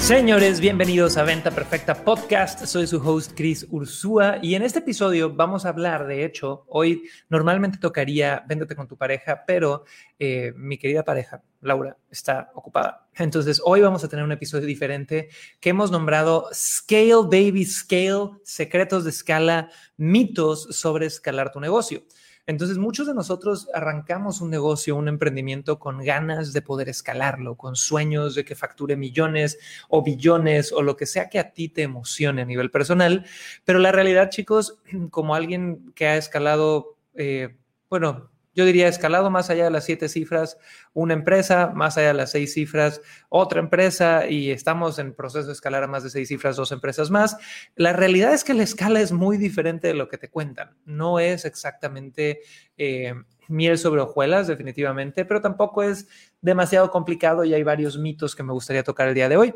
Señores, bienvenidos a Venta Perfecta Podcast. Soy su host Chris Ursúa y en este episodio vamos a hablar, de hecho, hoy normalmente tocaría Véndete con tu pareja, pero eh, mi querida pareja, Laura, está ocupada. Entonces, hoy vamos a tener un episodio diferente que hemos nombrado Scale Baby Scale, secretos de escala, mitos sobre escalar tu negocio. Entonces, muchos de nosotros arrancamos un negocio, un emprendimiento con ganas de poder escalarlo, con sueños de que facture millones o billones o lo que sea que a ti te emocione a nivel personal. Pero la realidad, chicos, como alguien que ha escalado, eh, bueno, yo diría escalado más allá de las siete cifras, una empresa, más allá de las seis cifras, otra empresa, y estamos en proceso de escalar a más de seis cifras, dos empresas más. La realidad es que la escala es muy diferente de lo que te cuentan. No es exactamente eh, miel sobre hojuelas, definitivamente, pero tampoco es demasiado complicado y hay varios mitos que me gustaría tocar el día de hoy.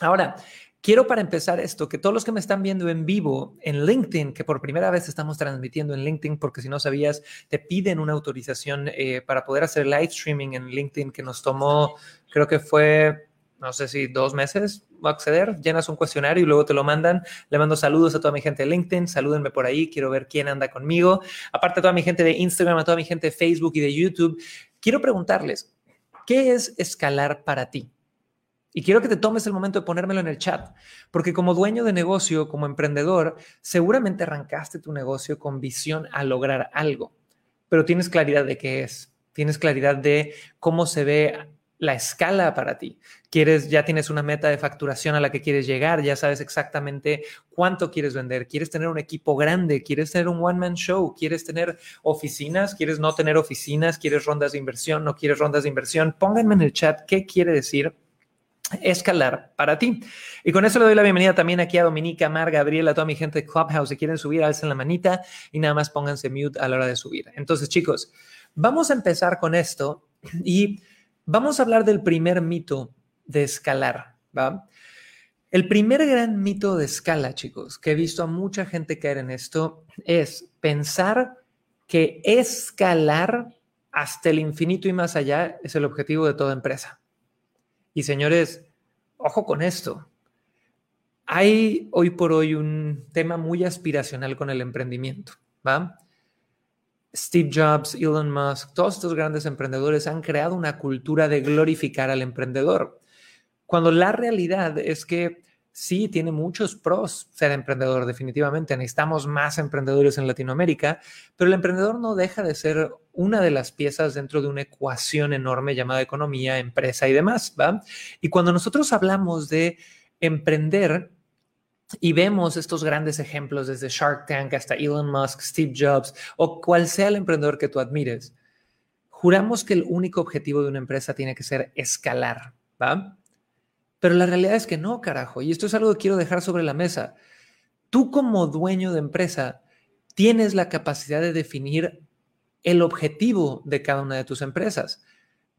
Ahora, Quiero para empezar esto, que todos los que me están viendo en vivo en LinkedIn, que por primera vez estamos transmitiendo en LinkedIn, porque si no sabías, te piden una autorización eh, para poder hacer live streaming en LinkedIn que nos tomó, creo que fue, no sé si dos meses acceder, llenas un cuestionario y luego te lo mandan. Le mando saludos a toda mi gente de LinkedIn, salúdenme por ahí, quiero ver quién anda conmigo. Aparte a toda mi gente de Instagram, a toda mi gente de Facebook y de YouTube, quiero preguntarles, ¿qué es escalar para ti? Y quiero que te tomes el momento de ponérmelo en el chat, porque como dueño de negocio, como emprendedor, seguramente arrancaste tu negocio con visión a lograr algo, pero tienes claridad de qué es, tienes claridad de cómo se ve la escala para ti. Quieres, ya tienes una meta de facturación a la que quieres llegar, ya sabes exactamente cuánto quieres vender, quieres tener un equipo grande, quieres tener un one man show, quieres tener oficinas, quieres no tener oficinas, quieres rondas de inversión, no quieres rondas de inversión. Pónganme en el chat qué quiere decir escalar para ti. Y con eso le doy la bienvenida también aquí a Dominica, Mar, Gabriela, a toda mi gente de Clubhouse. Si quieren subir, alcen la manita y nada más pónganse mute a la hora de subir. Entonces, chicos, vamos a empezar con esto y vamos a hablar del primer mito de escalar. El primer gran mito de escala, chicos, que he visto a mucha gente caer en esto, es pensar que escalar hasta el infinito y más allá es el objetivo de toda empresa. Y señores, ojo con esto. Hay hoy por hoy un tema muy aspiracional con el emprendimiento. Steve Jobs, Elon Musk, todos estos grandes emprendedores han creado una cultura de glorificar al emprendedor, cuando la realidad es que sí tiene muchos pros ser emprendedor, definitivamente. Necesitamos más emprendedores en Latinoamérica, pero el emprendedor no deja de ser una de las piezas dentro de una ecuación enorme llamada economía, empresa y demás, ¿va? Y cuando nosotros hablamos de emprender, y vemos estos grandes ejemplos desde Shark Tank hasta Elon Musk, Steve Jobs o cual sea el emprendedor que tú admires. Juramos que el único objetivo de una empresa tiene que ser escalar, ¿va? Pero la realidad es que no, carajo. Y esto es algo que quiero dejar sobre la mesa. Tú como dueño de empresa tienes la capacidad de definir el objetivo de cada una de tus empresas.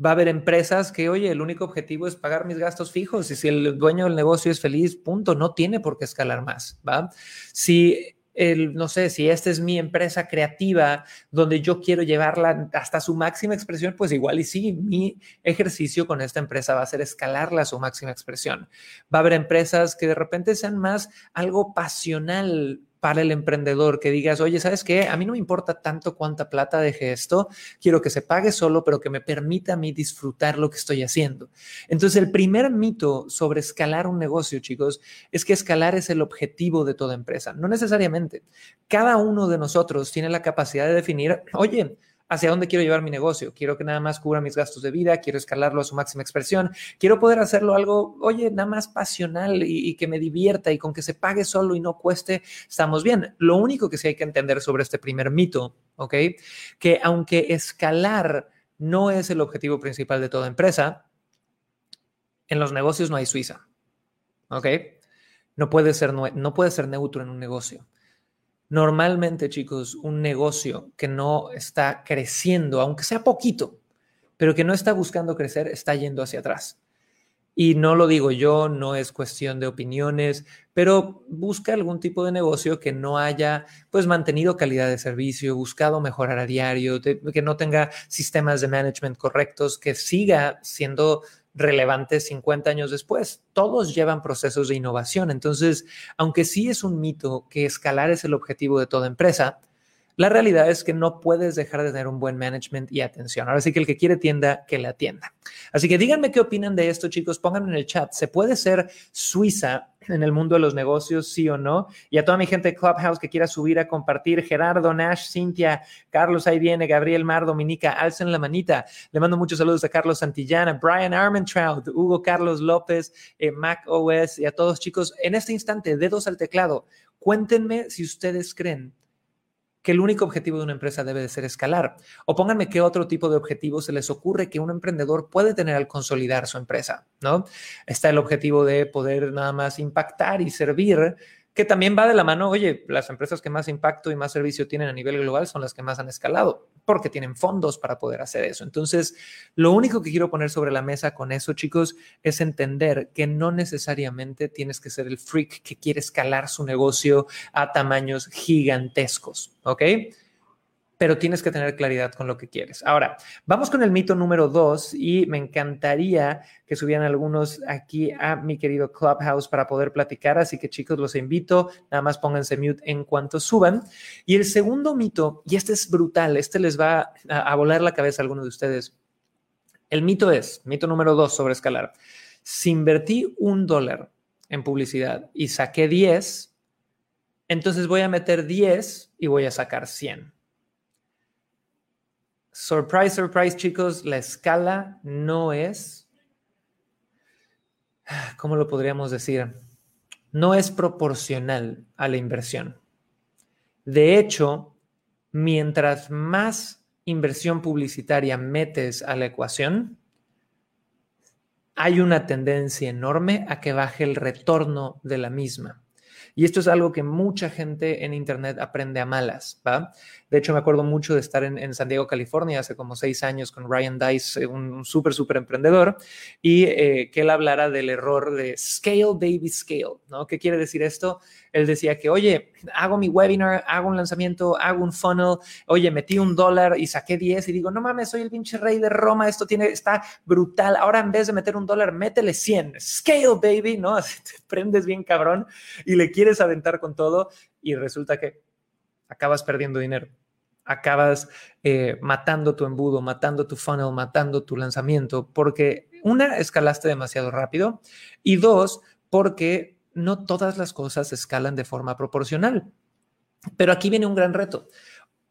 Va a haber empresas que, oye, el único objetivo es pagar mis gastos fijos y si el dueño del negocio es feliz, punto, no tiene por qué escalar más, ¿va? Si el, no sé, si esta es mi empresa creativa donde yo quiero llevarla hasta su máxima expresión, pues igual y sí, mi ejercicio con esta empresa va a ser escalarla a su máxima expresión. Va a haber empresas que de repente sean más algo pasional para el emprendedor, que digas, oye, ¿sabes qué? A mí no me importa tanto cuánta plata deje esto, quiero que se pague solo, pero que me permita a mí disfrutar lo que estoy haciendo. Entonces, el primer mito sobre escalar un negocio, chicos, es que escalar es el objetivo de toda empresa. No necesariamente. Cada uno de nosotros tiene la capacidad de definir, oye, hacia dónde quiero llevar mi negocio. Quiero que nada más cubra mis gastos de vida, quiero escalarlo a su máxima expresión, quiero poder hacerlo algo, oye, nada más pasional y, que me divierta y con que se pague solo y no cueste, estamos bien. Lo único que sí hay que entender sobre este primer mito, ¿ok? Que aunque escalar no es el objetivo principal de toda empresa, en los negocios no hay Suiza, ¿ok? No puede ser, no puede ser neutro en un negocio. Normalmente, chicos, un negocio que no está creciendo, aunque sea poquito, pero que no está buscando crecer, está yendo hacia atrás. Y no lo digo yo, no es cuestión de opiniones, pero busca algún tipo de negocio que no haya pues mantenido calidad de servicio, buscado mejorar a diario, que no tenga sistemas de management correctos, que siga siendo relevante 50 años después. Todos llevan procesos de innovación. Entonces, aunque sí es un mito que escalar es el objetivo de toda empresa, la realidad es que no puedes dejar de tener un buen management y atención. Ahora sí que el que quiere tienda, que la atienda. Así que díganme qué opinan de esto, chicos. Pónganme en el chat. ¿Se puede ser Suiza en el mundo de los negocios, sí o no? Y a toda mi gente de Clubhouse que quiera subir a compartir, Gerardo, Nash, Cintia, Carlos, ahí viene, Gabriel Mar, Dominica, alcen la manita. Le mando muchos saludos a Carlos Santillana, Brian Armentrout, Hugo Carlos López, eh, Mac OS y a todos, chicos. En este instante, dedos al teclado. Cuéntenme si ustedes creen que el único objetivo de una empresa debe de ser escalar. O pónganme qué otro tipo de objetivo se les ocurre que un emprendedor puede tener al consolidar su empresa, ¿no? Está el objetivo de poder nada más impactar y servir que también va de la mano, oye, las empresas que más impacto y más servicio tienen a nivel global son las que más han escalado, porque tienen fondos para poder hacer eso. Entonces, lo único que quiero poner sobre la mesa con eso, chicos, es entender que no necesariamente tienes que ser el freak que quiere escalar su negocio a tamaños gigantescos, ¿ok? Pero tienes que tener claridad con lo que quieres. Ahora, vamos con el mito número dos y me encantaría que subieran algunos aquí a mi querido Clubhouse para poder platicar, así que chicos, los invito, nada más pónganse mute en cuanto suban. Y el segundo mito, y este es brutal, este les va a, volar la cabeza a algunos de ustedes. El mito es, mito número dos sobre escalar, si invertí un dólar en publicidad y saqué 10, entonces voy a meter 10 y voy a sacar 100. Surprise, surprise, chicos, la escala no es, ¿cómo lo podríamos decir? No es proporcional a la inversión. De hecho, mientras más inversión publicitaria metes a la ecuación, hay una tendencia enorme a que baje el retorno de la misma. Y esto es algo que mucha gente en Internet aprende a malas, ¿va? De hecho, me acuerdo mucho de estar en, San Diego, California, hace como seis años con Ryan Dice, un súper, súper emprendedor, y eh, que él hablara del error de scale, baby, scale, ¿no? ¿Qué quiere decir esto? Él decía que, oye, hago mi webinar, hago un lanzamiento, hago un funnel, oye, metí un dólar y saqué 10 y digo, no mames, soy el pinche rey de Roma, esto tiene, está brutal. Ahora en vez de meter un dólar, métele 100. Scale, baby, ¿no? Así te prendes bien cabrón y le quieres aventar con todo y resulta que acabas perdiendo dinero acabas eh, matando tu embudo, matando tu funnel, matando tu lanzamiento, porque una, escalaste demasiado rápido y dos, porque no todas las cosas escalan de forma proporcional. Pero aquí viene un gran reto.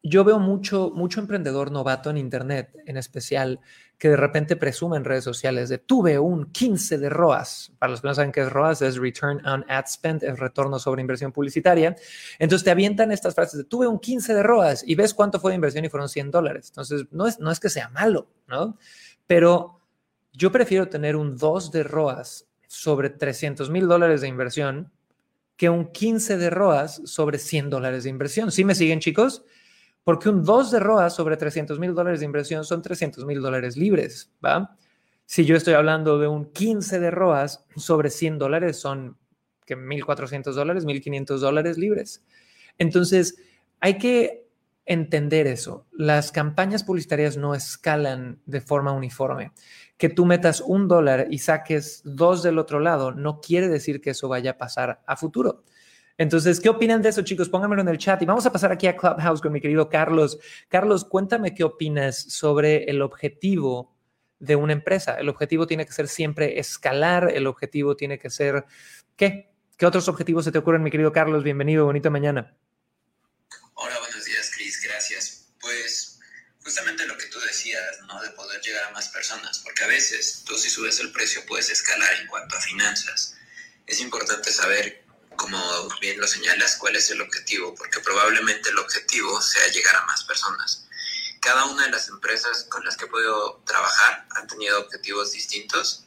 Yo veo mucho, mucho emprendedor novato en Internet, en especial, que de repente presume en redes sociales de tuve un 15 de ROAS. Para los que no saben qué es ROAS, es Return on Ad Spend, es retorno sobre inversión publicitaria. Entonces te avientan estas frases de tuve un 15 de ROAS y ves cuánto fue de inversión y fueron 100 dólares. Entonces no es, no es que sea malo, ¿no? Pero yo prefiero tener un 2 de ROAS sobre 300 mil dólares de inversión que un 15 de ROAS sobre 100 dólares de inversión. ¿Sí me siguen, chicos? Porque un 2 de ROAS sobre 300 mil dólares de inversión son 300 mil dólares libres, ¿va? Si yo estoy hablando de un 15 de ROAS sobre 100 dólares, son que 1.400 dólares, 1.500 dólares libres. Entonces, hay que entender eso. Las campañas publicitarias no escalan de forma uniforme que tú metas un dólar y saques dos del otro lado, no quiere decir que eso vaya a pasar a futuro. Entonces, ¿qué opinan de eso, chicos? Pónganmelo en el chat y vamos a pasar aquí a Clubhouse con mi querido Carlos. Carlos, cuéntame qué opinas sobre el objetivo de una empresa. El objetivo tiene que ser siempre escalar, el objetivo tiene que ser, ¿qué? ¿Qué otros objetivos se te ocurren, mi querido Carlos? Bienvenido, bonita mañana. Hola, buenos días, Cris, gracias. Pues justamente lo llegar a más personas, porque a veces tú si subes el precio puedes escalar en cuanto a finanzas. Es importante saber, como bien lo señalas, cuál es el objetivo, porque probablemente el objetivo sea llegar a más personas. Cada una de las empresas con las que he podido trabajar han tenido objetivos distintos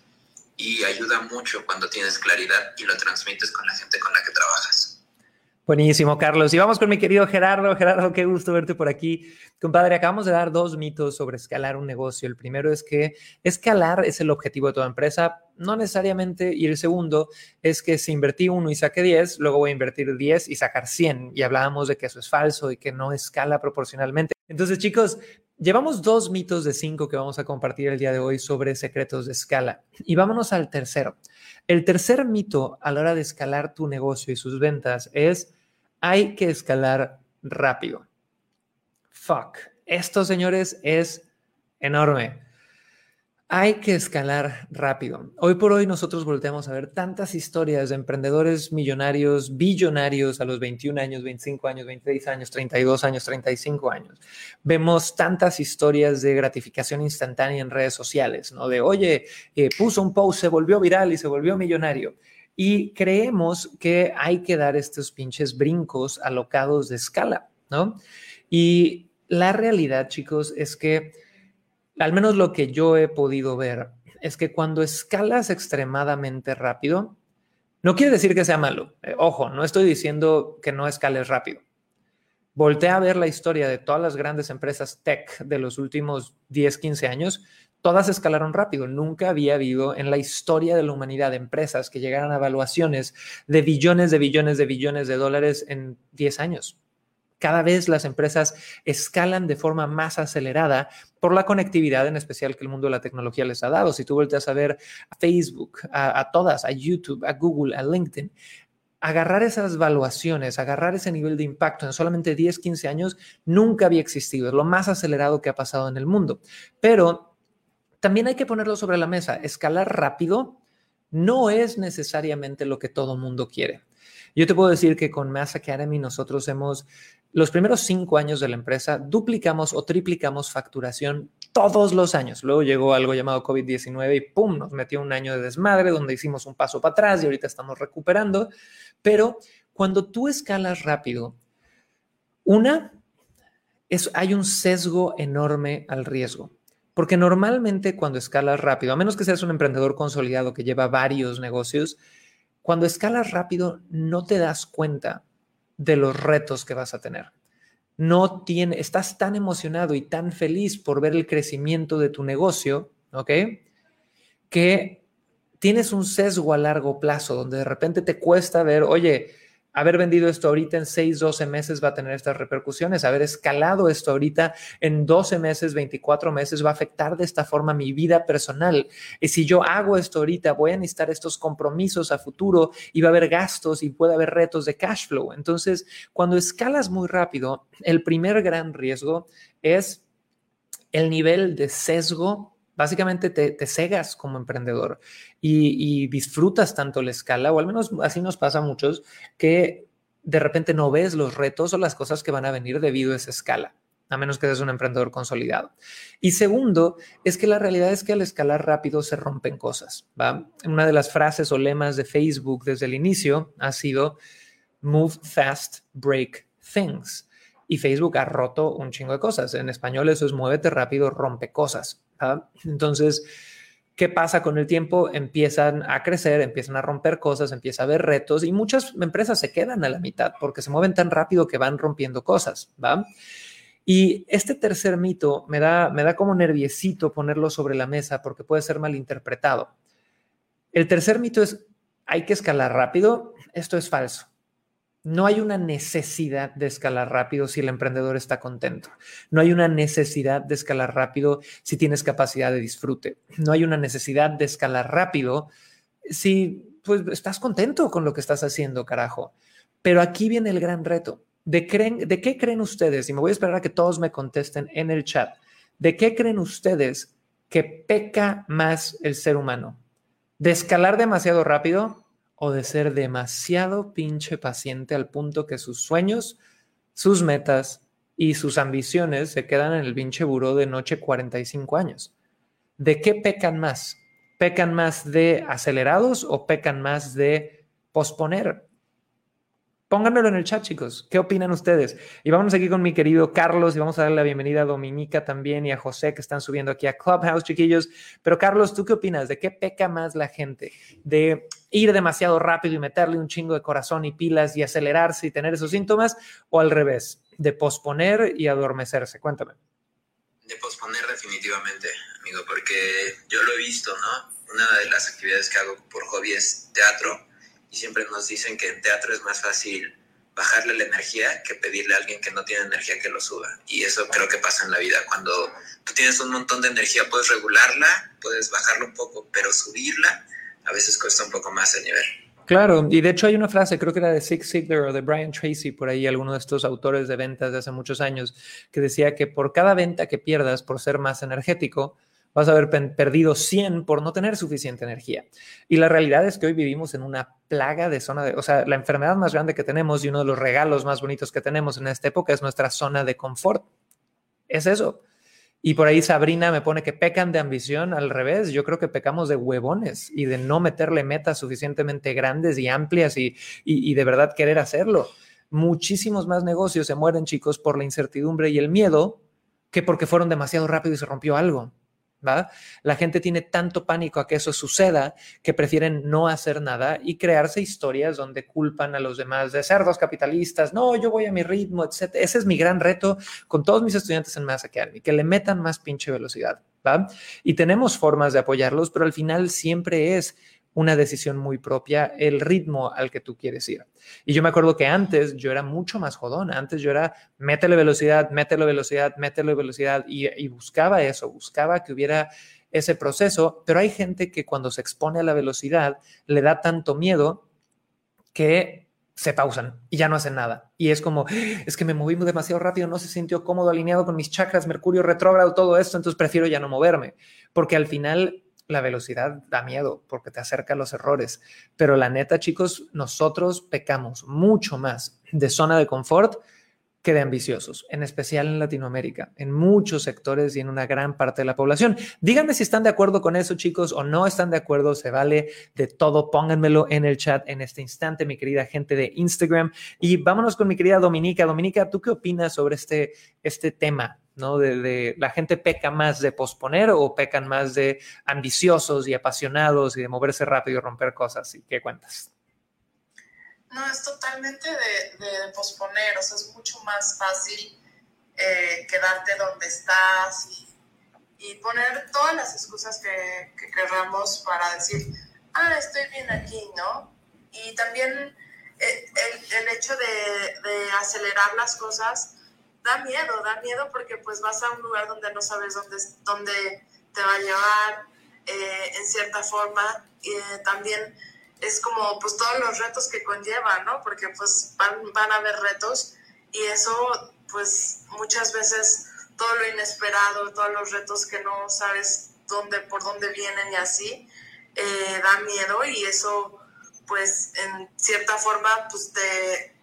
y ayuda mucho cuando tienes claridad y lo transmites con la gente con la que trabajas. Buenísimo, Carlos. Y vamos con mi querido Gerardo. Gerardo, qué gusto verte por aquí. Compadre, acabamos de dar dos mitos sobre escalar un negocio. El primero es que escalar es el objetivo de toda empresa, no necesariamente. Y el segundo es que si invertí uno y saqué 10, luego voy a invertir 10 y sacar 100. Y hablábamos de que eso es falso y que no escala proporcionalmente. Entonces, chicos, llevamos dos mitos de cinco que vamos a compartir el día de hoy sobre secretos de escala. Y vámonos al tercero. El tercer mito a la hora de escalar tu negocio y sus ventas es hay que escalar rápido. Fuck. Esto, señores, es enorme. Hay que escalar rápido. Hoy por hoy nosotros volteamos a ver tantas historias de emprendedores millonarios, billonarios a los 21 años, 25 años, 26 años, 32 años, 35 años. Vemos tantas historias de gratificación instantánea en redes sociales, ¿no? De, oye, eh, puso un post, se volvió viral y se volvió millonario. Y creemos que hay que dar estos pinches brincos alocados de escala, ¿no? Y la realidad, chicos, es que al menos lo que yo he podido ver es que cuando escalas extremadamente rápido, no quiere decir que sea malo. Eh, ojo, no estoy diciendo que no escales rápido. Voltea a ver la historia de todas las grandes empresas tech de los últimos 10, 15 años todas escalaron rápido. Nunca había habido en la historia de la humanidad empresas que llegaran a evaluaciones de billones de billones de billones de dólares en 10 años. Cada vez las empresas escalan de forma más acelerada por la conectividad en especial que el mundo de la tecnología les ha dado. Si tú vueltas a ver a Facebook, a, a todas, a YouTube, a Google, a LinkedIn, agarrar esas valuaciones, agarrar ese nivel de impacto en solamente 10, 15 años, nunca había existido. Es lo más acelerado que ha pasado en el mundo. Pero también hay que ponerlo sobre la mesa. Escalar rápido no es necesariamente lo que todo mundo quiere. Yo te puedo decir que con Mass Academy nosotros hemos, los primeros cinco años de la empresa, duplicamos o triplicamos facturación todos los años. Luego llegó algo llamado COVID-19 y ¡pum! nos metió un año de desmadre donde hicimos un paso para atrás y ahorita estamos recuperando. Pero cuando tú escalas rápido, una, es, hay un sesgo enorme al riesgo. Porque normalmente cuando escalas rápido, a menos que seas un emprendedor consolidado que lleva varios negocios, cuando escalas rápido no te das cuenta de los retos que vas a tener. No tiene, estás tan emocionado y tan feliz por ver el crecimiento de tu negocio, ¿ok? Que tienes un sesgo a largo plazo donde de repente te cuesta ver, oye, haber vendido esto ahorita en 6, 12 meses va a tener estas repercusiones, haber escalado esto ahorita en 12 meses, 24 meses va a afectar de esta forma mi vida personal. Y si yo hago esto ahorita, voy a necesitar estos compromisos a futuro y va a haber gastos y puede haber retos de cash flow. Entonces, cuando escalas muy rápido, el primer gran riesgo es el nivel de sesgo básicamente te, cegas como emprendedor y, disfrutas tanto la escala, o al menos así nos pasa a muchos, que de repente no ves los retos o las cosas que van a venir debido a esa escala a menos que seas un emprendedor consolidado. Y segundo, es que la realidad es que al escalar rápido se rompen cosas. ¿va? Una de las frases o lemas de Facebook desde el inicio ha sido Move fast, break things. Y Facebook ha roto un chingo de cosas. En español eso es muévete rápido, rompe cosas. Entonces, ¿qué pasa con el tiempo? Empiezan a crecer, empiezan a romper cosas, empieza a haber retos y muchas empresas se quedan a la mitad porque se mueven tan rápido que van rompiendo cosas, ¿va? Y este tercer mito me da, me da como nerviosito ponerlo sobre la mesa porque puede ser malinterpretado. El tercer mito es, hay que escalar rápido. Esto es falso. No hay una necesidad de escalar rápido si el emprendedor está contento. No hay una necesidad de escalar rápido si tienes capacidad de disfrute. No hay una necesidad de escalar rápido si pues, estás contento con lo que estás haciendo, carajo. Pero aquí viene el gran reto. ¿De, ¿De qué creen ustedes? Y me voy a esperar a que todos me contesten en el chat. ¿De qué creen ustedes que peca más el ser humano? ¿De escalar demasiado rápido o de ser demasiado pinche paciente al punto que sus sueños, sus metas y sus ambiciones se quedan en el pinche buró de noche 45 años. ¿De qué pecan más? ¿Pecan más de acelerados o pecan más de posponer? Pónganmelo en el chat, chicos. ¿Qué opinan ustedes? Y vamos aquí con mi querido Carlos y vamos a darle la bienvenida a Dominica también y a José que están subiendo aquí a Clubhouse, chiquillos. Pero Carlos, ¿tú qué opinas? ¿De qué peca más la gente? ¿De ir demasiado rápido y meterle un chingo de corazón y pilas y acelerarse y tener esos síntomas? ¿O al revés? ¿De posponer y adormecerse? Cuéntame. De posponer definitivamente, amigo, porque yo lo he visto, ¿no? Una de las actividades que hago por hobby es teatro y siempre nos dicen que en teatro es más fácil bajarle la energía que pedirle a alguien que no tiene energía que lo suba. Y eso creo que pasa en la vida. Cuando tú tienes un montón de energía, puedes regularla, puedes bajarla un poco, pero subirla a veces cuesta un poco más el nivel. Claro, y de hecho hay una frase, creo que era de Zig Ziglar o de Brian Tracy, por ahí, alguno de estos autores de ventas de hace muchos años, que decía que por cada venta que pierdas por ser más energético, vas a haber perdido 100 por no tener suficiente energía. Y la realidad es que hoy vivimos en una plaga de zona de, o sea, la enfermedad más grande que tenemos y uno de los regalos más bonitos que tenemos en esta época es nuestra zona de confort. Es eso. Y por ahí Sabrina me pone que pecan de ambición, al revés, yo creo que pecamos de huevones y de no meterle metas suficientemente grandes y amplias y, y, y de verdad querer hacerlo. Muchísimos más negocios se mueren, chicos, por la incertidumbre y el miedo que porque fueron demasiado rápido y se rompió algo. La gente tiene tanto pánico a que eso suceda que prefieren no hacer nada y crearse historias donde culpan a los demás de cerdos capitalistas, no, yo voy a mi ritmo, etc. Ese es mi gran reto con todos mis estudiantes en Mass Academy, que le metan más pinche velocidad. Y tenemos formas de apoyarlos, pero al final siempre es una decisión muy propia, el ritmo al que tú quieres ir. Y yo me acuerdo que antes yo era mucho más jodón, antes yo era métele velocidad, métele velocidad, métele velocidad y, buscaba eso, buscaba que hubiera ese proceso, pero hay gente que cuando se expone a la velocidad le da tanto miedo que se pausan y ya no hacen nada. Y es como, es que me moví demasiado rápido, no se sintió cómodo, alineado con mis chakras, Mercurio retrógrado, todo esto, entonces prefiero ya no moverme, porque al final la velocidad da miedo porque te acerca a los errores. Pero la neta, chicos, nosotros pecamos mucho más de zona de confort que de ambiciosos, en especial en Latinoamérica, en muchos sectores y en una gran parte de la población. Díganme si están de acuerdo con eso, chicos, o no están de acuerdo, se vale de todo, pónganmelo en el chat en este instante, mi querida gente de Instagram. Y vámonos con mi querida Dominica. Dominica, ¿tú qué opinas sobre este, este tema? ¿No? De, la gente peca más de posponer o pecan más de ambiciosos y apasionados y de moverse rápido y romper cosas. ¿Y qué cuentas? No, es totalmente de, posponer, o sea, es mucho más fácil eh, quedarte donde estás y, poner todas las excusas que, que, queramos para decir, ah, estoy bien aquí, ¿no? Y también eh, el, el, hecho de, de acelerar las cosas da miedo, da miedo porque pues vas a un lugar donde no sabes dónde, dónde te va a llevar eh, en cierta forma y eh, también es como pues todos los retos que conlleva, ¿no? Porque pues van, van a haber retos y eso pues muchas veces todo lo inesperado, todos los retos que no sabes dónde, por dónde vienen y así, eh, da miedo y eso pues en cierta forma pues te,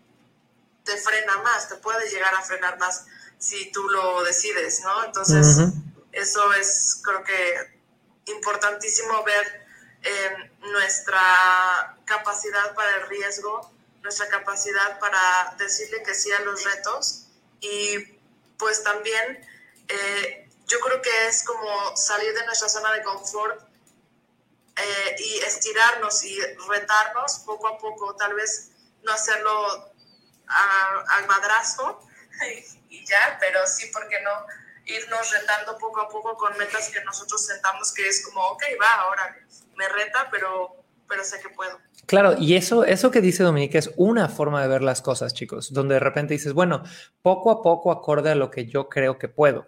te frena más, te puede llegar a frenar más si tú lo decides, ¿no? Entonces, eso es creo que importantísimo ver eh, nuestra capacidad para el riesgo, nuestra capacidad para decirle que sí a los retos y pues también eh, yo creo que es como salir de nuestra zona de confort eh, y estirarnos y retarnos poco a poco, tal vez no hacerlo al madrazo y, ya, pero sí, porque no? Irnos retando poco a poco con metas que nosotros sentamos que es como, ok, va, ahora me reta, pero, pero sé que puedo. Claro, y eso, eso que dice Dominica es una forma de ver las cosas, chicos, donde de repente dices, bueno, poco a poco acorde a lo que yo creo que puedo.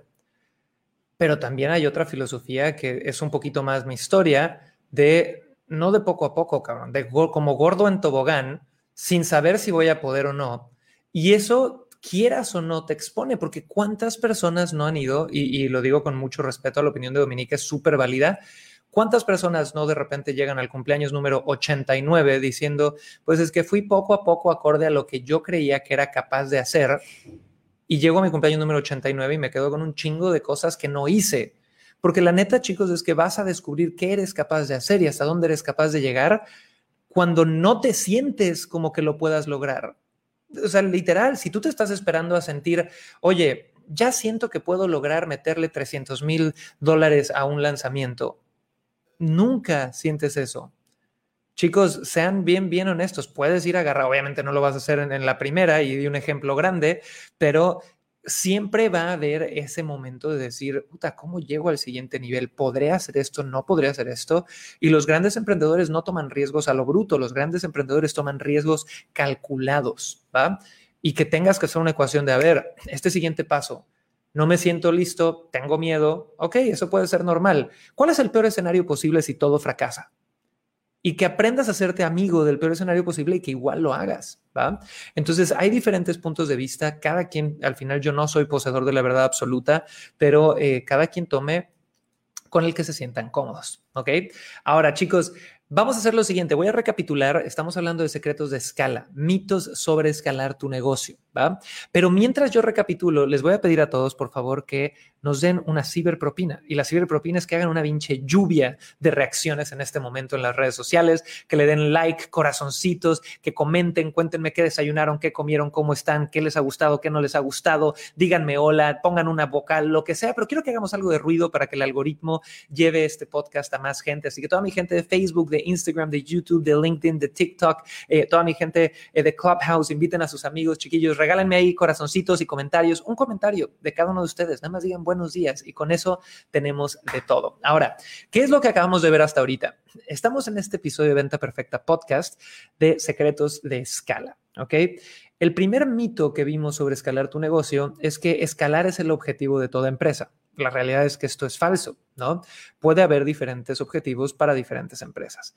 Pero también hay otra filosofía que es un poquito más mi historia de, no de poco a poco, cabrón, de como gordo en tobogán, sin saber si voy a poder o no. Y eso, quieras o no, te expone, porque cuántas personas no han ido, y, lo digo con mucho respeto a la opinión de Dominica, es súper válida. ¿Cuántas personas no de repente llegan al cumpleaños número 89 diciendo, pues es que fui poco a poco acorde a lo que yo creía que era capaz de hacer y llego a mi cumpleaños número 89 y me quedo con un chingo de cosas que no hice? Porque la neta, chicos, es que vas a descubrir qué eres capaz de hacer y hasta dónde eres capaz de llegar cuando no te sientes como que lo puedas lograr. o sea, literal, si tú te estás esperando a sentir, oye, ya siento que puedo lograr meterle 300 mil dólares a un lanzamiento, nunca sientes eso. Chicos, sean bien, bien honestos. Puedes ir a agarrar, obviamente no lo vas a hacer en, en la primera y di un ejemplo grande, pero siempre va a haber ese momento de decir, puta, ¿cómo llego al siguiente nivel? ¿Podré hacer esto? ¿No podré hacer esto? Y los grandes emprendedores no toman riesgos a lo bruto, los grandes emprendedores toman riesgos calculados, ¿va? Y que tengas que hacer una ecuación de, a ver, este siguiente paso, no me siento listo, tengo miedo, ok, eso puede ser normal. ¿Cuál es el peor escenario posible si todo fracasa? Y que aprendas a hacerte amigo del peor escenario posible y que igual lo hagas, ¿va? Entonces, hay diferentes puntos de vista, cada quien, al final yo no soy poseedor de la verdad absoluta, pero eh, cada quien tome con el que se sientan cómodos, ¿ok? Ahora, chicos, Vamos a hacer lo siguiente, voy a recapitular, estamos hablando de secretos de escala, mitos sobre escalar tu negocio, ¿va? Pero mientras yo recapitulo, les voy a pedir a todos, por favor, que nos den una ciberpropina. Y la ciberpropina es que hagan una pinche lluvia de reacciones en este momento en las redes sociales, que le den like, corazoncitos, que comenten, cuéntenme qué desayunaron, qué comieron, cómo están, qué les ha gustado, qué no les ha gustado, díganme hola, pongan una vocal, lo que sea, pero quiero que hagamos algo de ruido para que el algoritmo lleve este podcast a más gente. Así que toda mi gente de Facebook, de Instagram, de YouTube, de LinkedIn, de TikTok, eh, toda mi gente eh, de Clubhouse, inviten a sus amigos, chiquillos, regálenme ahí corazoncitos y comentarios, un comentario de cada uno de ustedes, nada más digan buenos días y con eso tenemos de todo. Ahora, ¿qué es lo que acabamos de ver hasta ahorita? Estamos en este episodio de Venta Perfecta Podcast de secretos de escala, ¿ok? El primer mito que vimos sobre escalar tu negocio es que escalar es el objetivo de toda empresa la realidad es que esto es falso, ¿no? Puede haber diferentes objetivos para diferentes empresas.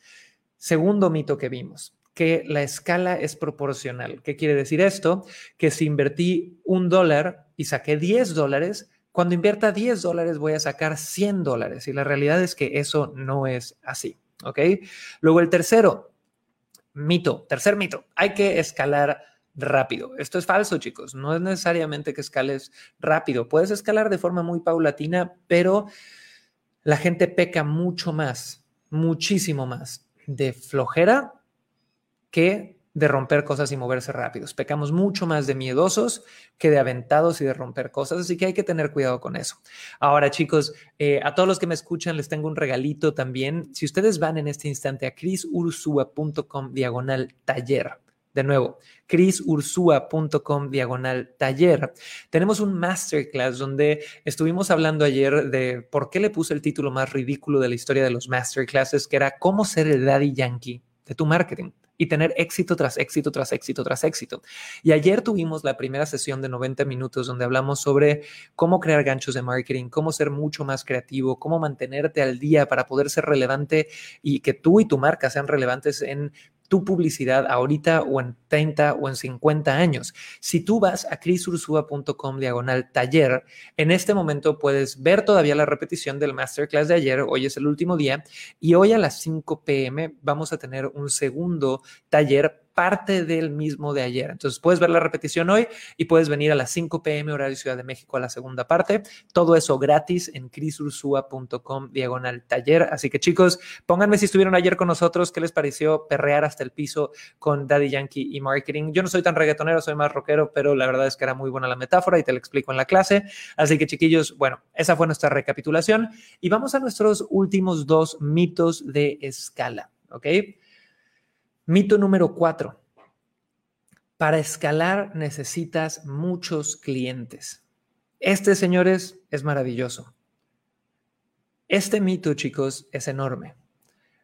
Segundo mito que vimos, que la escala es proporcional. ¿Qué quiere decir esto? Que si invertí un dólar y saqué 10 dólares, cuando invierta 10 dólares voy a sacar 100 dólares. Y la realidad es que eso no es así, ¿ok? Luego el tercero, mito, tercer mito, hay que escalar rápido. Esto es falso, chicos. No es necesariamente que escales rápido. Puedes escalar de forma muy paulatina, pero la gente peca mucho más, muchísimo más de flojera que de romper cosas y moverse rápidos. Pecamos mucho más de miedosos que de aventados y de romper cosas, así que hay que tener cuidado con eso. Ahora, chicos, eh, a todos los que me escuchan les tengo un regalito también. Si ustedes van en este instante a crisursua.com diagonal taller, de nuevo, crisursua.com diagonal taller. Tenemos un masterclass donde estuvimos hablando ayer de por qué le puse el título más ridículo de la historia de los masterclasses, que era cómo ser el daddy yankee de tu marketing y tener éxito tras éxito, tras éxito, tras éxito. Y ayer tuvimos la primera sesión de 90 minutos donde hablamos sobre cómo crear ganchos de marketing, cómo ser mucho más creativo, cómo mantenerte al día para poder ser relevante y que tú y tu marca sean relevantes en tu publicidad ahorita o en 30 o en 50 años. Si tú vas a crisursua.com diagonal taller, en este momento puedes ver todavía la repetición del masterclass de ayer, hoy es el último día, y hoy a las 5 pm vamos a tener un segundo taller parte del mismo de ayer. Entonces puedes ver la repetición hoy y puedes venir a las 5 pm horario Ciudad de México a la segunda parte. Todo eso gratis en crisursua.com diagonal taller. Así que chicos, pónganme si estuvieron ayer con nosotros, qué les pareció perrear hasta el piso con Daddy Yankee y marketing. Yo no soy tan reggaetonero, soy más rockero, pero la verdad es que era muy buena la metáfora y te la explico en la clase. Así que chiquillos, bueno, esa fue nuestra recapitulación y vamos a nuestros últimos dos mitos de escala. ¿Ok? Mito número cuatro. Para escalar necesitas muchos clientes. Este, señores, es maravilloso. Este mito, chicos, es enorme.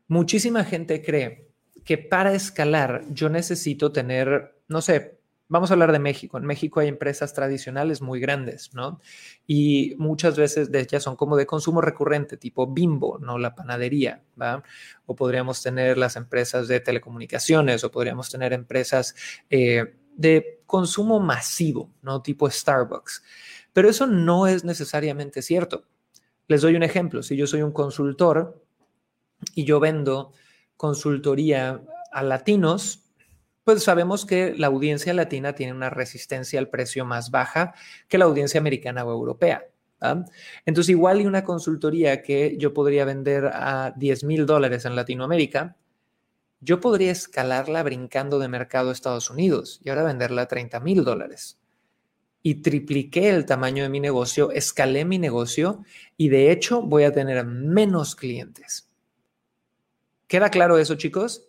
Muchísima gente cree que para escalar yo necesito tener, no sé, Vamos a hablar de México. En México hay empresas tradicionales muy grandes, ¿no? Y muchas veces de ellas son como de consumo recurrente, tipo Bimbo, ¿no? La panadería, ¿va? O podríamos tener las empresas de telecomunicaciones, o podríamos tener empresas eh, de consumo masivo, ¿no? Tipo Starbucks. Pero eso no es necesariamente cierto. Les doy un ejemplo. Si yo soy un consultor y yo vendo consultoría a latinos, pues sabemos que la audiencia latina tiene una resistencia al precio más baja que la audiencia americana o europea. Entonces, igual y una consultoría que yo podría vender a 10 mil dólares en Latinoamérica, yo podría escalarla brincando de mercado a Estados Unidos y ahora venderla a 30 mil dólares. Y tripliqué el tamaño de mi negocio, escalé mi negocio y de hecho voy a tener menos clientes. ¿Queda claro eso, chicos?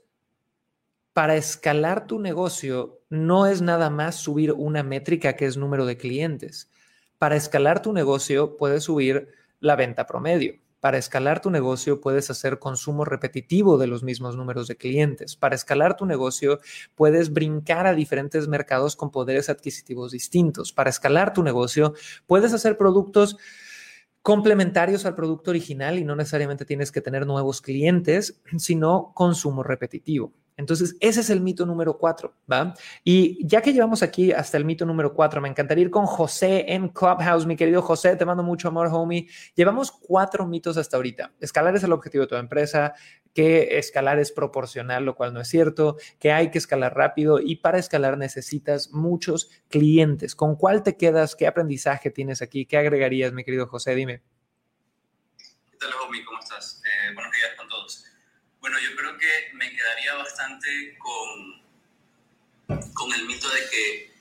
Para escalar tu negocio no es nada más subir una métrica que es número de clientes. Para escalar tu negocio puedes subir la venta promedio para escalar tu negocio puedes hacer consumo repetitivo de los mismos números de clientes. Para escalar tu negocio puedes brincar a diferentes mercados con poderes adquisitivos distintos. Para escalar tu negocio puedes hacer productos complementarios al producto original y no necesariamente tienes que tener nuevos clientes, sino consumo repetitivo. Entonces, ese es el mito número cuatro, ¿va? Y ya que llevamos aquí hasta el mito número cuatro, me encantaría ir con José en Clubhouse. Mi querido José, te mando mucho amor, homie. Llevamos cuatro mitos hasta ahorita. Escalar es el objetivo de tu empresa, que escalar es proporcional, lo cual no es cierto, que hay que escalar rápido y para escalar necesitas muchos clientes. ¿Con cuál te quedas? ¿Qué aprendizaje tienes aquí? ¿Qué agregarías, mi querido José? Dime. ¿Qué tal, homie? ¿Cómo estás? Eh, buenos días. Bueno, yo creo que me quedaría bastante con, con el mito de que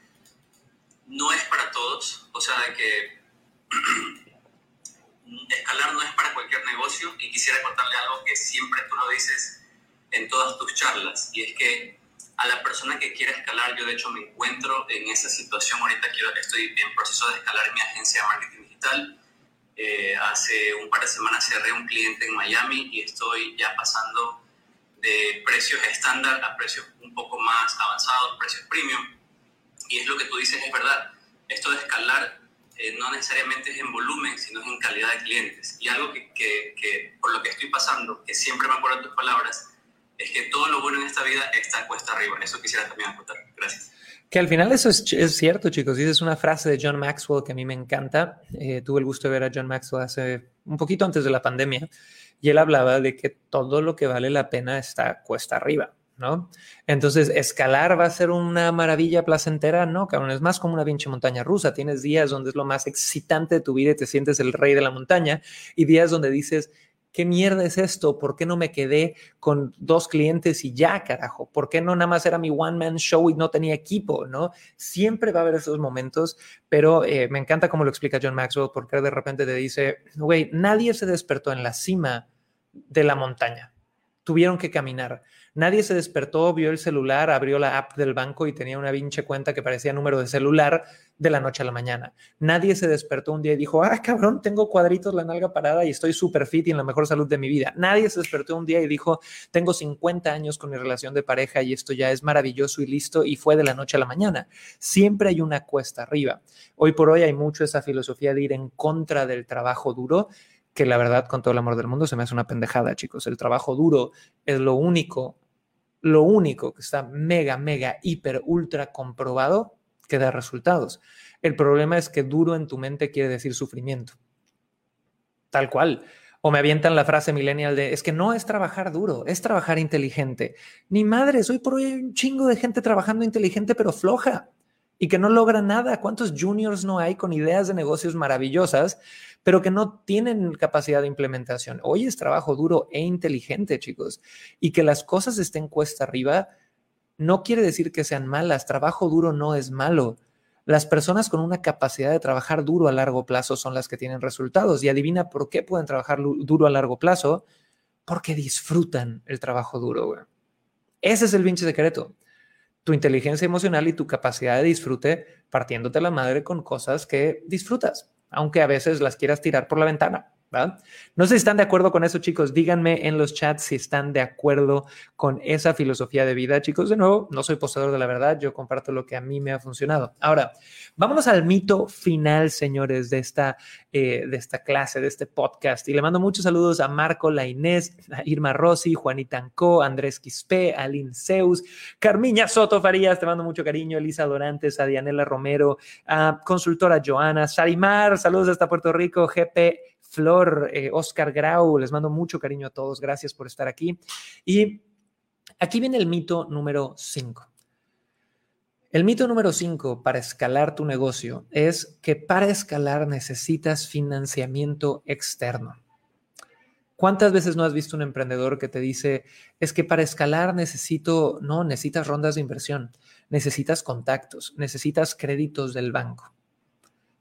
no es para todos, o sea, de que escalar no es para cualquier negocio y quisiera contarle algo que siempre tú lo dices en todas tus charlas y es que a la persona que quiere escalar, yo de hecho me encuentro en esa situación ahorita, quiero, estoy en proceso de escalar mi agencia de marketing digital eh, hace un par de semanas cerré un cliente en Miami y estoy ya pasando de precios estándar a precios un poco más avanzados, precios premium. Y es lo que tú dices, es verdad. Esto de escalar eh, no necesariamente es en volumen, sino en calidad de clientes. Y algo que, por lo que estoy pasando, que siempre me acuerdo tus palabras, es que todo lo bueno en esta vida está cuesta arriba. Eso quisiera también apuntar. Gracias. Que al final eso es, cierto, chicos. Y es una frase de John Maxwell que a mí me encanta. Eh, tuve el gusto de ver a John Maxwell hace un poquito antes de la pandemia y él hablaba de que todo lo que vale la pena está cuesta arriba, ¿no? Entonces, escalar va a ser una maravilla placentera, no, cabrón, es más como una pinche montaña rusa. Tienes días donde es lo más excitante de tu vida y te sientes el rey de la montaña y días donde dices, ¿qué mierda es esto? ¿Por qué no me quedé con dos clientes y ya, carajo? ¿Por qué no nada más era mi one-man show y no tenía equipo, no? Siempre va a haber esos momentos, pero eh, me encanta cómo lo explica John Maxwell, porque de repente te dice, güey, nadie se despertó en la cima de la montaña. Tuvieron que caminar. Nadie se despertó, vio el celular, abrió la app del banco y tenía una pinche cuenta que parecía número de celular de la noche a la mañana. Nadie se despertó un día y dijo, ah, cabrón, tengo cuadritos, la nalga parada y estoy súper fit y en la mejor salud de mi vida. Nadie se despertó un día y dijo, tengo 50 años con mi relación de pareja y esto ya es maravilloso y listo y fue de la noche a la mañana. Siempre hay una cuesta arriba. Hoy por hoy hay mucho esa filosofía de ir en contra del trabajo duro que la verdad, con todo el amor del mundo, se me hace una pendejada, chicos. El trabajo duro es lo único lo único que está mega, mega, hiper, ultra comprobado que da resultados. El problema es que duro en tu mente quiere decir sufrimiento. Tal cual. O me avientan la frase millennial de, es que no es trabajar duro, es trabajar inteligente. Ni madre, hoy por hoy hay un chingo de gente trabajando inteligente pero floja y que no logra nada. ¿Cuántos juniors no hay con ideas de negocios maravillosas pero que no tienen capacidad de implementación. Hoy es trabajo duro e inteligente, chicos, y que las cosas estén cuesta arriba no quiere decir que sean malas. Trabajo duro no es malo. Las personas con una capacidad de trabajar duro a largo plazo son las que tienen resultados. Y adivina por qué pueden trabajar duro a largo plazo. Porque disfrutan el trabajo duro, Ese es el pinche secreto. Tu inteligencia emocional y tu capacidad de disfrute partiéndote la madre con cosas que disfrutas aunque a veces las quieras tirar por la ventana. No sé si están de acuerdo con eso, chicos. Díganme en los chats si están de acuerdo con esa filosofía de vida, chicos. De nuevo, no soy poseedor de la verdad, yo comparto lo que a mí me ha funcionado. Ahora, vámonos al mito final, señores, de esta, eh, de esta clase, de este podcast. Y le mando muchos saludos a Marco, la Inés, a Irma Rossi, Juanita Anco, Andrés Quispe, a Zeus, Carmiña Soto Farías, te mando mucho cariño, Elisa Dorantes, a Dianela Romero, a consultora Joana, Sarimar, saludos hasta Puerto Rico, GP Flor, eh, Oscar Grau, les mando mucho cariño a todos, gracias por estar aquí. Y aquí viene el mito número 5. El mito número 5 para escalar tu negocio es que para escalar necesitas financiamiento externo. ¿Cuántas veces no has visto un emprendedor que te dice, es que para escalar necesito, no, necesitas rondas de inversión, necesitas contactos, necesitas créditos del banco?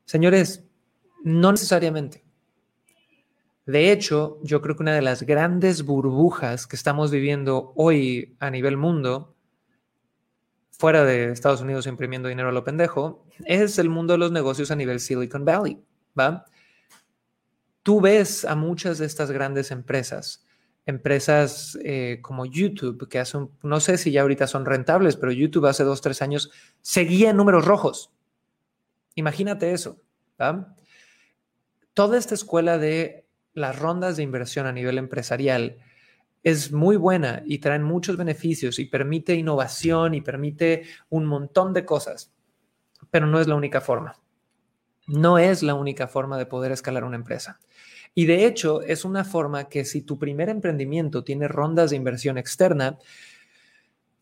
Señores, no necesariamente. De hecho, yo creo que una de las grandes burbujas que estamos viviendo hoy a nivel mundo, fuera de Estados Unidos imprimiendo dinero a lo pendejo, es el mundo de los negocios a nivel Silicon Valley, ¿va? Tú ves a muchas de estas grandes empresas, empresas eh, como YouTube, que hacen, no sé si ya ahorita son rentables, pero YouTube hace dos, tres años seguía en números rojos. Imagínate eso. Toda esta escuela de las rondas de inversión a nivel empresarial es muy buena y traen muchos beneficios y permite innovación y permite un montón de cosas, pero no es la única forma. No es la única forma de poder escalar una empresa. Y de hecho, es una forma que si tu primer emprendimiento tiene rondas de inversión externa,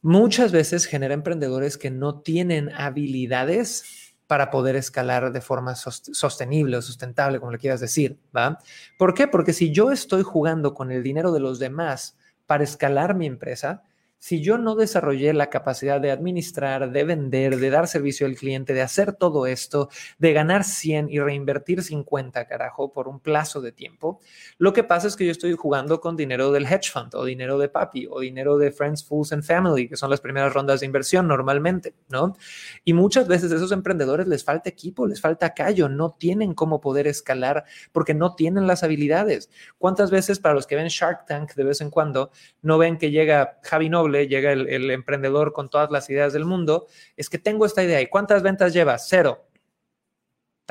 muchas veces genera emprendedores que no tienen habilidades para poder escalar de forma sostenible o sustentable, como le quieras decir, ¿va? ¿Por qué? Porque si yo estoy jugando con el dinero de los demás para escalar mi empresa, si yo no desarrollé la capacidad de administrar, de vender, de dar servicio al cliente, de hacer todo esto, de ganar 100 y reinvertir 50, carajo, por un plazo de tiempo, lo que pasa es que yo estoy jugando con dinero del hedge fund o dinero de papi o dinero de Friends, Fools and Family, que son las primeras rondas de inversión normalmente, ¿no? Y muchas veces a esos emprendedores les falta equipo, les falta callo, no tienen cómo poder escalar porque no tienen las habilidades. ¿Cuántas veces para los que ven Shark Tank de vez en cuando no ven que llega Javi Noble llega el, emprendedor con todas las ideas del mundo, es que tengo esta idea. ¿Y cuántas ventas llevas? Cero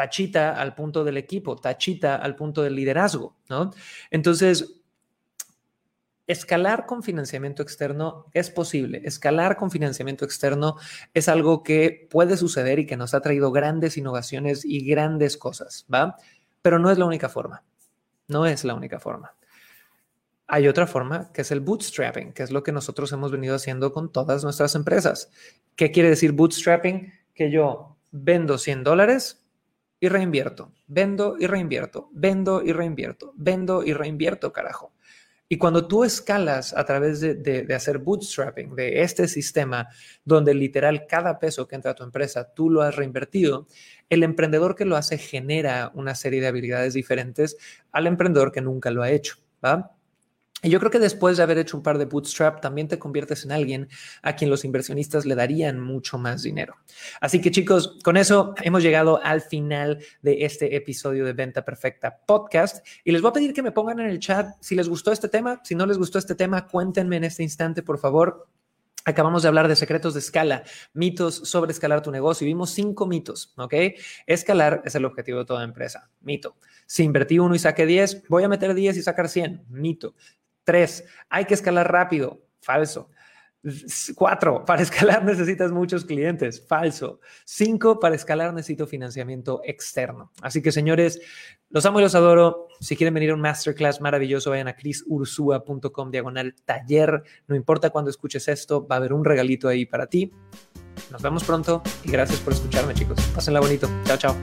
tachita al punto del equipo, tachita al punto del liderazgo, ¿no? Entonces, escalar con financiamiento externo es posible. Escalar con financiamiento externo es algo que puede suceder y que nos ha traído grandes innovaciones y grandes cosas, ¿va? Pero no es la única forma. No es la única forma. Hay otra forma que es el bootstrapping, que es lo que nosotros hemos venido haciendo con todas nuestras empresas. ¿Qué quiere decir bootstrapping? Que yo vendo 100 dólares y reinvierto, vendo y reinvierto, vendo y reinvierto, vendo y reinvierto, carajo. Y cuando tú escalas a través de, de, hacer bootstrapping, de este sistema donde literal cada peso que entra a tu empresa tú lo has reinvertido, el emprendedor que lo hace genera una serie de habilidades diferentes al emprendedor que nunca lo ha hecho. ¿va? Y yo creo que después de haber hecho un par de bootstrap, también te conviertes en alguien a quien los inversionistas le darían mucho más dinero. Así que chicos, con eso hemos llegado al final de este episodio de Venta Perfecta Podcast. Y les voy a pedir que me pongan en el chat si les gustó este tema. Si no les gustó este tema, cuéntenme en este instante, por favor. Acabamos de hablar de secretos de escala, mitos sobre escalar tu negocio. Vimos cinco mitos, ¿ok? Escalar es el objetivo de toda empresa. Mito. Si invertí uno y saqué 10, voy a meter 10 y sacar 100. Mito. Tres, hay que escalar rápido. Falso. Cuatro, para escalar necesitas muchos clientes. Falso. Cinco, para escalar necesito financiamiento externo. Así que, señores, los amo y los adoro. Si quieren venir a un masterclass maravilloso, vayan a chrisursua.com diagonal taller. No importa cuando escuches esto, va a haber un regalito ahí para ti. Nos vemos pronto y gracias por escucharme, chicos. Pásenla bonito. Chao, chao.